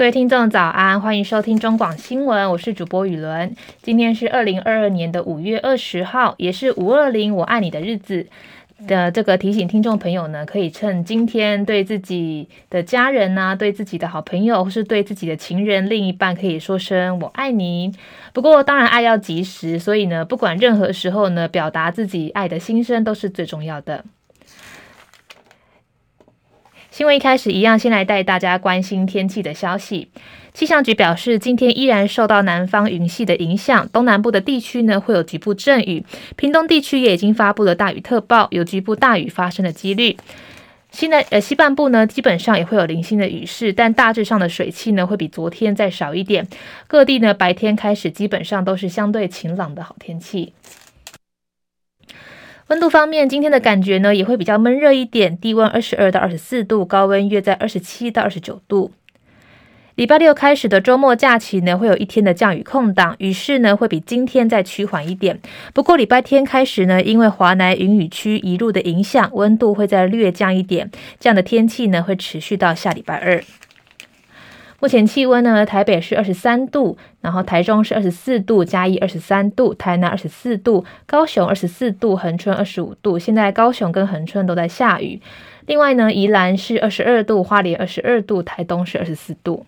各位听众早安，欢迎收听中广新闻，我是主播雨伦。今天是二零二二年的五月二十号，也是五二零我爱你的日子的这个提醒听众朋友呢，可以趁今天对自己的家人呐、啊，对自己的好朋友，或是对自己的情人、另一半，可以说声我爱你。不过当然爱要及时，所以呢，不管任何时候呢，表达自己爱的心声都是最重要的。新闻一开始一样，先来带大家关心天气的消息。气象局表示，今天依然受到南方云系的影响，东南部的地区呢会有局部阵雨，屏东地区也已经发布了大雨特报，有局部大雨发生的几率。西南呃西半部呢，基本上也会有零星的雨势，但大致上的水汽呢会比昨天再少一点。各地呢白天开始基本上都是相对晴朗的好天气。温度方面，今天的感觉呢也会比较闷热一点，低温二十二到二十四度，高温约在二十七到二十九度。礼拜六开始的周末假期呢，会有一天的降雨空档，雨势呢会比今天再趋缓一点。不过礼拜天开始呢，因为华南云雨区一路的影响，温度会再略降一点。这样的天气呢会持续到下礼拜二。目前气温呢，台北是二十三度，然后台中是二十四度，嘉义二十三度，台南二十四度，高雄二十四度，恒春二十五度。现在高雄跟恒春都在下雨。另外呢，宜兰是二十二度，花莲二十二度，台东是二十四度。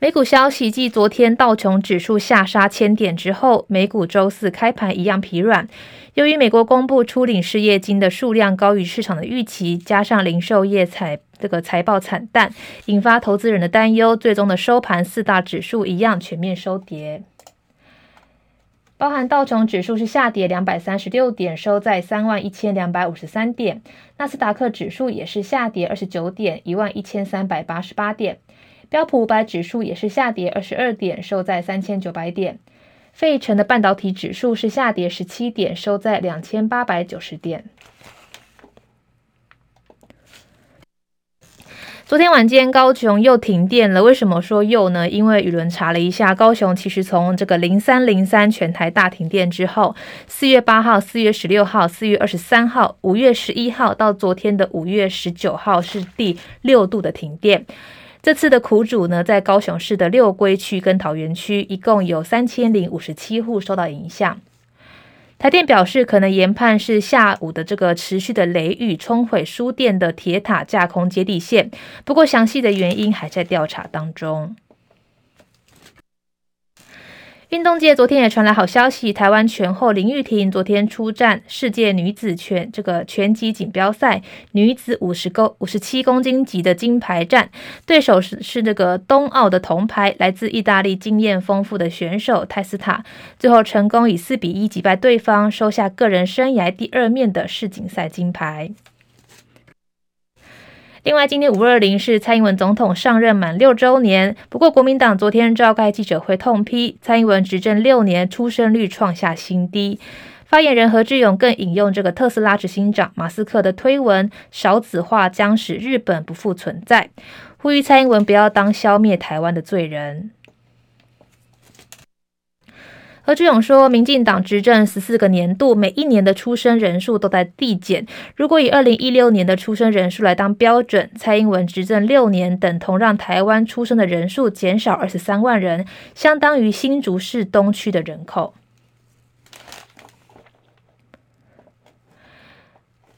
美股消息，继昨天道琼指数下杀千点之后，美股周四开盘一样疲软。由于美国公布初领失业金的数量高于市场的预期，加上零售业财这个财报惨淡，引发投资人的担忧，最终的收盘四大指数一样全面收跌。包含道琼指数是下跌两百三十六点，收在三万一千两百五十三点；纳斯达克指数也是下跌二十九点，一万一千三百八十八点。标普五百指数也是下跌二十二点，收在三千九百点。费城的半导体指数是下跌十七点，收在两千八百九十点。昨天晚间高雄又停电了，为什么说又呢？因为雨伦查了一下，高雄其实从这个零三零三全台大停电之后，四月八号、四月十六号、四月二十三号、五月十一号到昨天的五月十九号是第六度的停电。这次的苦主呢，在高雄市的六龟区跟桃园区，一共有三千零五十七户受到影响。台电表示，可能研判是下午的这个持续的雷雨冲毁输电的铁塔架空接地线，不过详细的原因还在调查当中。运动界昨天也传来好消息，台湾拳后林玉婷昨天出战世界女子拳这个拳击锦标赛女子五十公五十七公斤级的金牌战，对手是是那个冬奥的铜牌，来自意大利经验丰富的选手泰斯塔，最后成功以四比一击败对方，收下个人生涯第二面的世锦赛金牌。另外，今天五二零是蔡英文总统上任满六周年。不过，国民党昨天召开记者会痛批蔡英文执政六年出生率创下新低。发言人何志勇更引用这个特斯拉执行长马斯克的推文：“少子化将使日本不复存在”，呼吁蔡英文不要当消灭台湾的罪人。何志勇说，民进党执政十四个年度，每一年的出生人数都在递减。如果以二零一六年的出生人数来当标准，蔡英文执政六年，等同让台湾出生的人数减少二十三万人，相当于新竹市东区的人口。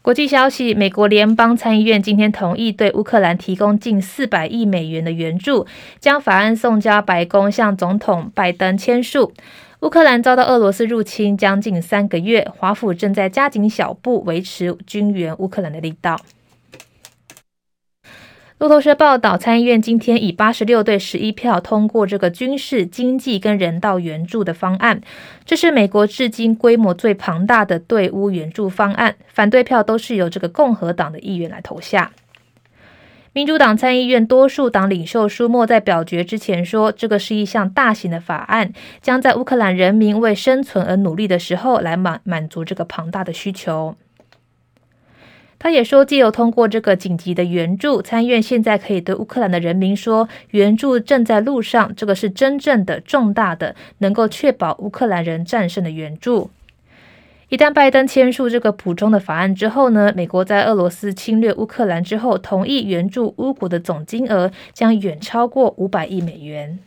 国际消息：美国联邦参议院今天同意对乌克兰提供近四百亿美元的援助，将法案送交白宫，向总统拜登签署。乌克兰遭到俄罗斯入侵将近三个月，华府正在加紧小步维持军援乌克兰的力道。路透社报道，参议院今天以八十六对十一票通过这个军事、经济跟人道援助的方案，这是美国至今规模最庞大的对乌援助方案。反对票都是由这个共和党的议员来投下。民主党参议院多数党领袖舒默在表决之前说：“这个是一项大型的法案，将在乌克兰人民为生存而努力的时候来满满足这个庞大的需求。”他也说：“借由通过这个紧急的援助，参议院现在可以对乌克兰的人民说，援助正在路上，这个是真正的重大的，能够确保乌克兰人战胜的援助。”一旦拜登签署这个补充的法案之后呢，美国在俄罗斯侵略乌克兰之后，同意援助乌国的总金额将远超过五百亿美元。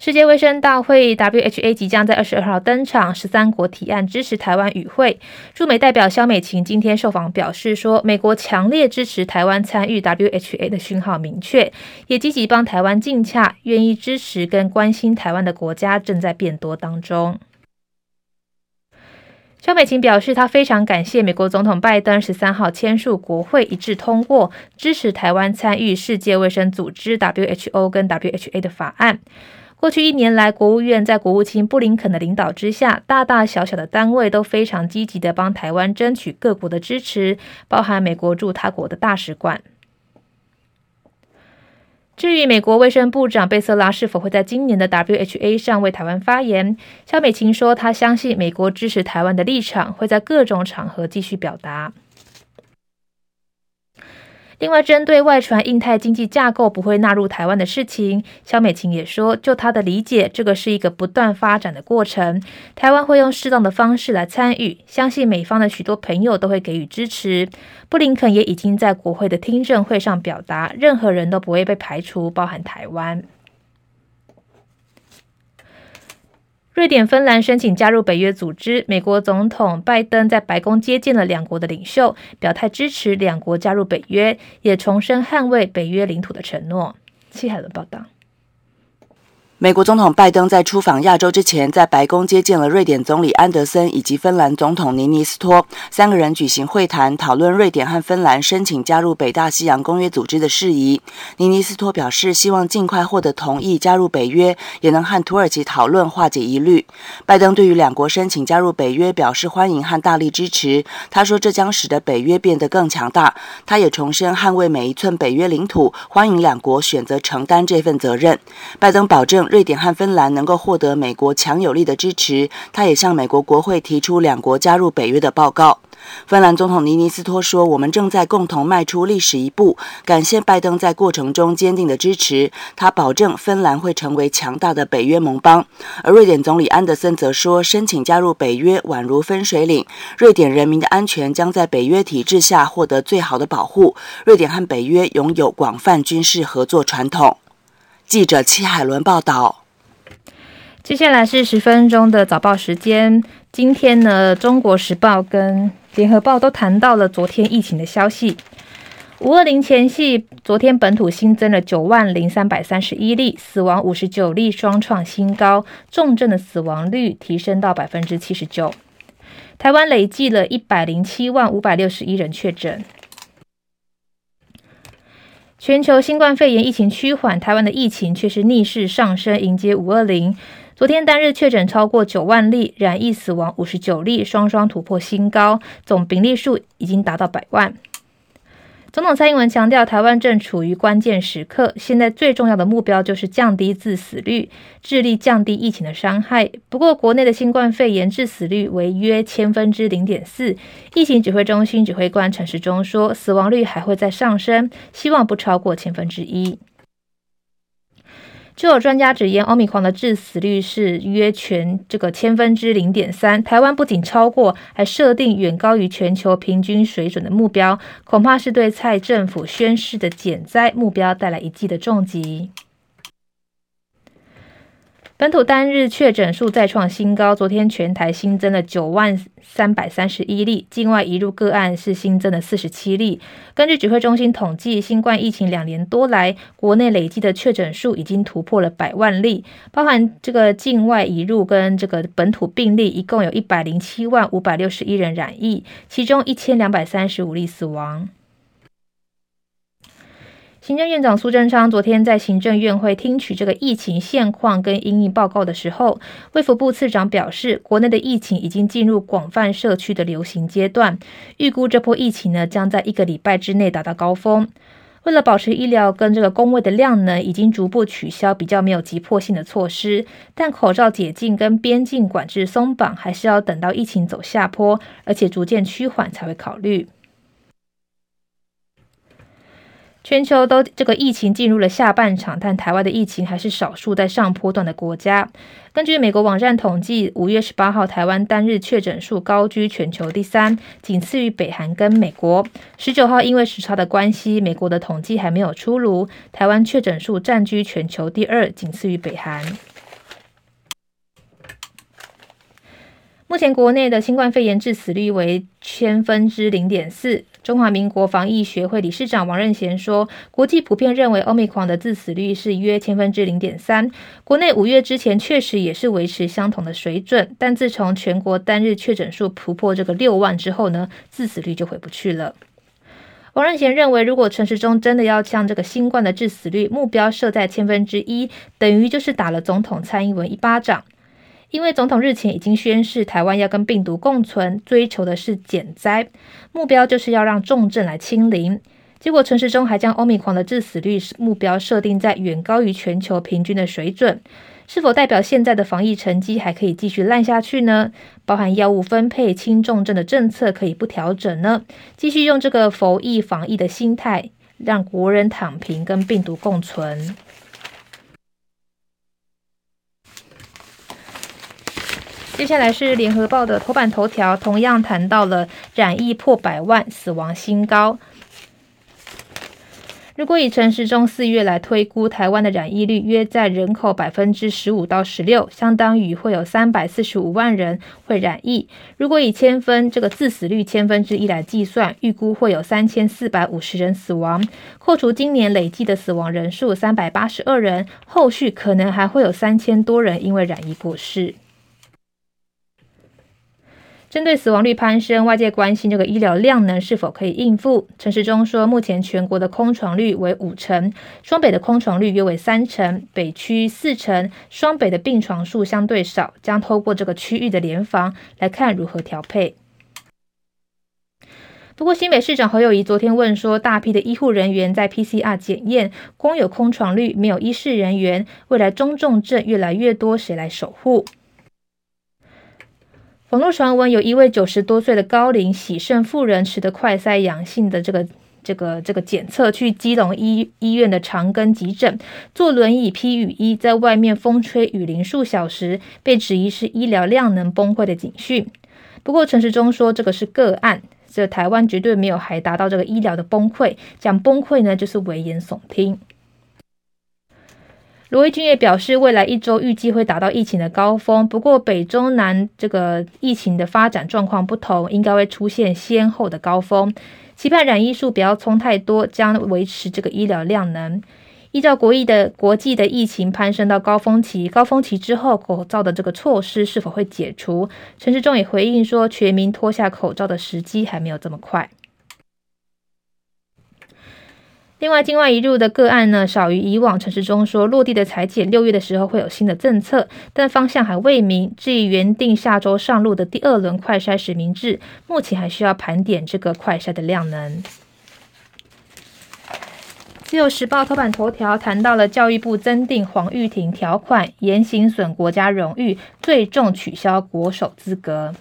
世界卫生大会 （WHA） 即将在二十二号登场，十三国提案支持台湾与会。驻美代表肖美琴今天受访表示说，美国强烈支持台湾参与 WHA 的讯号明确，也积极帮台湾竞洽，愿意支持跟关心台湾的国家正在变多当中。肖美琴表示，她非常感谢美国总统拜登十三号签署国会一致通过支持台湾参与世界卫生组织 WHO 跟 WHA 的法案。过去一年来，国务院在国务卿布林肯的领导之下，大大小小的单位都非常积极地帮台湾争取各国的支持，包含美国驻他国的大使馆。至于美国卫生部长贝瑟拉是否会在今年的 WHA 上为台湾发言，萧美琴说，她相信美国支持台湾的立场会在各种场合继续表达。另外，针对外传印太经济架构不会纳入台湾的事情，萧美琴也说，就她的理解，这个是一个不断发展的过程。台湾会用适当的方式来参与，相信美方的许多朋友都会给予支持。布林肯也已经在国会的听证会上表达，任何人都不会被排除，包含台湾。瑞典、芬兰申请加入北约组织。美国总统拜登在白宫接见了两国的领袖，表态支持两国加入北约，也重申捍卫北约领土的承诺。戚海伦报道。美国总统拜登在出访亚洲之前，在白宫接见了瑞典总理安德森以及芬兰总统尼尼斯托，三个人举行会谈，讨论瑞典和芬兰申请加入北大西洋公约组织的事宜。尼尼斯托表示，希望尽快获得同意加入北约，也能和土耳其讨论化解疑虑。拜登对于两国申请加入北约表示欢迎和大力支持，他说这将使得北约变得更强大。他也重申捍卫每一寸北约领土，欢迎两国选择承担这份责任。拜登保证。瑞典和芬兰能够获得美国强有力的支持，他也向美国国会提出两国加入北约的报告。芬兰总统尼尼斯托说：“我们正在共同迈出历史一步，感谢拜登在过程中坚定的支持。他保证芬兰会成为强大的北约盟邦。”而瑞典总理安德森则说：“申请加入北约宛如分水岭，瑞典人民的安全将在北约体制下获得最好的保护。瑞典和北约拥有广泛军事合作传统。”记者戚海伦报道。接下来是十分钟的早报时间。今天呢，《中国时报》跟《联合报》都谈到了昨天疫情的消息。五二零前夕，昨天本土新增了九万零三百三十一例，死亡五十九例，双创新高，重症的死亡率提升到百分之七十九。台湾累计了一百零七万五百六十一人确诊。全球新冠肺炎疫情趋缓，台湾的疫情却是逆势上升，迎接五二零。昨天单日确诊超过九万例，染疫死亡五十九例，双双突破新高，总病例数已经达到百万。总统蔡英文强调，台湾正处于关键时刻，现在最重要的目标就是降低致死率，致力降低疫情的伤害。不过，国内的新冠肺炎致死率为约千分之零点四。疫情指挥中心指挥官陈时中说，死亡率还会再上升，希望不超过千分之一。就有专家直言欧米伽的致死率是约全这个千分之零点三。台湾不仅超过，还设定远高于全球平均水准的目标，恐怕是对蔡政府宣誓的减灾目标带来一记的重击。本土单日确诊数再创新高，昨天全台新增了九万三百三十一例，境外移入个案是新增了四十七例。根据指挥中心统计，新冠疫情两年多来，国内累计的确诊数已经突破了百万例，包含这个境外移入跟这个本土病例，一共有一百零七万五百六十一人染疫，其中一千两百三十五例死亡。行政院长苏贞昌昨天在行政院会听取这个疫情现况跟因应报告的时候，卫福部次长表示，国内的疫情已经进入广泛社区的流行阶段，预估这波疫情呢将在一个礼拜之内达到高峰。为了保持医疗跟这个工卫的量呢，已经逐步取消比较没有急迫性的措施，但口罩解禁跟边境管制松绑，还是要等到疫情走下坡，而且逐渐趋缓才会考虑。全球都这个疫情进入了下半场，但台湾的疫情还是少数在上波段的国家。根据美国网站统计，五月十八号台湾单日确诊数高居全球第三，仅次于北韩跟美国。十九号因为时差的关系，美国的统计还没有出炉，台湾确诊数占据全球第二，仅次于北韩。目前国内的新冠肺炎致死率为千分之零点四。中华民国防疫学会理事长王任贤说，国际普遍认为欧密克戎的致死率是约千分之零点三。国内五月之前确实也是维持相同的水准，但自从全国单日确诊数突破这个六万之后呢，致死率就回不去了。王任贤认为，如果陈时中真的要将这个新冠的致死率目标设在千分之一，等于就是打了总统蔡英文一巴掌。因为总统日前已经宣示，台湾要跟病毒共存，追求的是减灾，目标就是要让重症来清零。结果陈时中还将欧米狂的致死率目标设定在远高于全球平均的水准，是否代表现在的防疫成绩还可以继续烂下去呢？包含药物分配、轻重症的政策可以不调整呢？继续用这个佛疫防疫的心态，让国人躺平，跟病毒共存。接下来是联合报的头版头条，同样谈到了染疫破百万，死亡新高。如果以陈时中四月来推估，台湾的染疫率约在人口百分之十五到十六，相当于会有三百四十五万人会染疫。如果以千分这个致死率千分之一来计算，预估会有三千四百五十人死亡。扣除今年累计的死亡人数三百八十二人，后续可能还会有三千多人因为染疫过世。针对死亡率攀升，外界关心这个医疗量能是否可以应付。陈时中说，目前全国的空床率为五成，双北的空床率约为三成，北区四成，双北的病床数相对少，将透过这个区域的联防来看如何调配。不过，新北市长侯友宜昨天问说，大批的医护人员在 PCR 检验，光有空床率，没有医事人员，未来中重症越来越多，谁来守护？网络传闻有一位九十多岁的高龄喜肾妇人持的快筛阳性的这个这个这个检测去基隆医医院的长庚急诊，坐轮椅披雨衣在外面风吹雨淋数小时，被质疑是医疗量能崩溃的警讯。不过陈时中说这个是个案，这台湾绝对没有还达到这个医疗的崩溃，讲崩溃呢就是危言耸听。罗威君也表示，未来一周预计会达到疫情的高峰。不过，北中南这个疫情的发展状况不同，应该会出现先后的高峰。期盼染疫数不要冲太多，将维持这个医疗量能。依照国疫的国际的疫情攀升到高峰期，高峰期之后口罩的这个措施是否会解除？陈时中也回应说，全民脱下口罩的时机还没有这么快。另外，境外移入的个案呢，少于以往。陈时中说，落地的采检六月的时候会有新的政策，但方向还未明。至于原定下周上路的第二轮快筛实名制，目前还需要盘点这个快筛的量能。自由时报头版头条谈到了教育部增订黄玉婷条款，言行损国家荣誉，最重取消国手资格。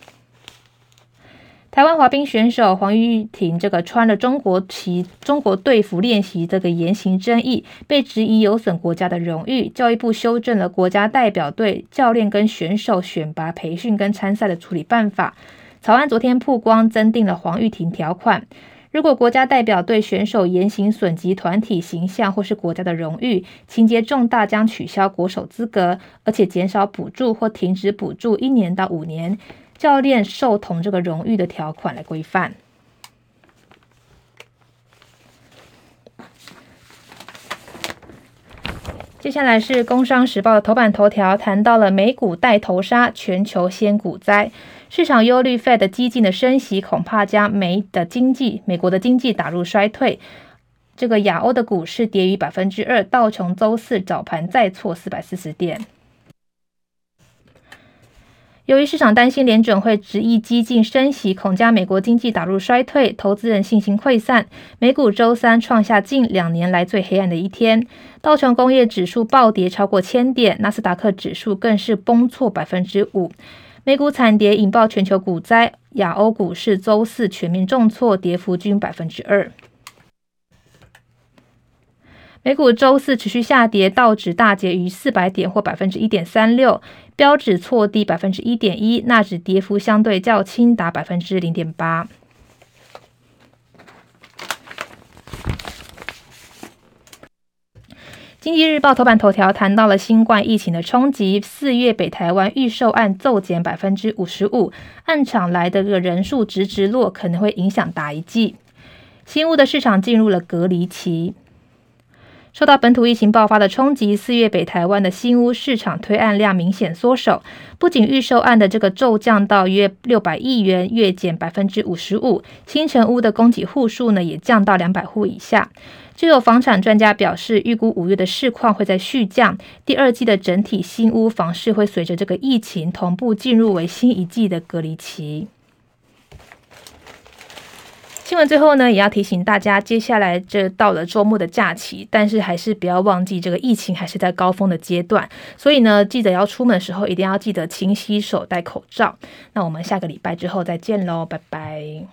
台湾滑冰选手黄玉婷这个穿了中国旗、中国队服练习这个言行争议，被质疑有损国家的荣誉。教育部修正了国家代表队教练跟选手选拔、培训跟参赛的处理办法。草案昨天曝光，增订了黄玉婷条款：如果国家代表队选手言行损及团体形象或是国家的荣誉，情节重大，将取消国手资格，而且减少补助或停止补助一年到五年。教练受同这个荣誉的条款来规范。接下来是《工商时报》的头版头条，谈到了美股带头杀，全球掀股灾，市场忧虑 Fed 激进的升息，恐怕将美的经济、美国的经济打入衰退。这个亚欧的股市跌逾百分之二，道琼周四早盘再挫四百四十点。由于市场担心联准会执意激进升息，恐将美国经济打入衰退，投资人信心溃散。美股周三创下近两年来最黑暗的一天，道琼工业指数暴跌超过千点，纳斯达克指数更是崩挫百分之五。美股惨跌引爆全球股灾，亚欧股市周四全面重挫，跌幅均百分之二。美股周四持续下跌，道指大跌逾四百点或百分之一点三六，标指挫低百分之一点一，纳指跌幅相对较轻，达百分之零点八。经济日报头版头条谈到了新冠疫情的冲击，四月北台湾预售案骤减百分之五十五，案场来的个人数直直落，可能会影响打一季。新屋的市场进入了隔离期。受到本土疫情爆发的冲击，四月北台湾的新屋市场推案量明显缩手，不仅预售案的这个骤降到约六百亿元，月减百分之五十五，新成屋的供给户数呢也降到两百户以下。就有房产专家表示，预估五月的市况会在续降，第二季的整体新屋房市会随着这个疫情同步进入为新一季的隔离期。新闻最后呢，也要提醒大家，接下来这到了周末的假期，但是还是不要忘记这个疫情还是在高峰的阶段，所以呢，记得要出门的时候一定要记得勤洗手、戴口罩。那我们下个礼拜之后再见喽，拜拜。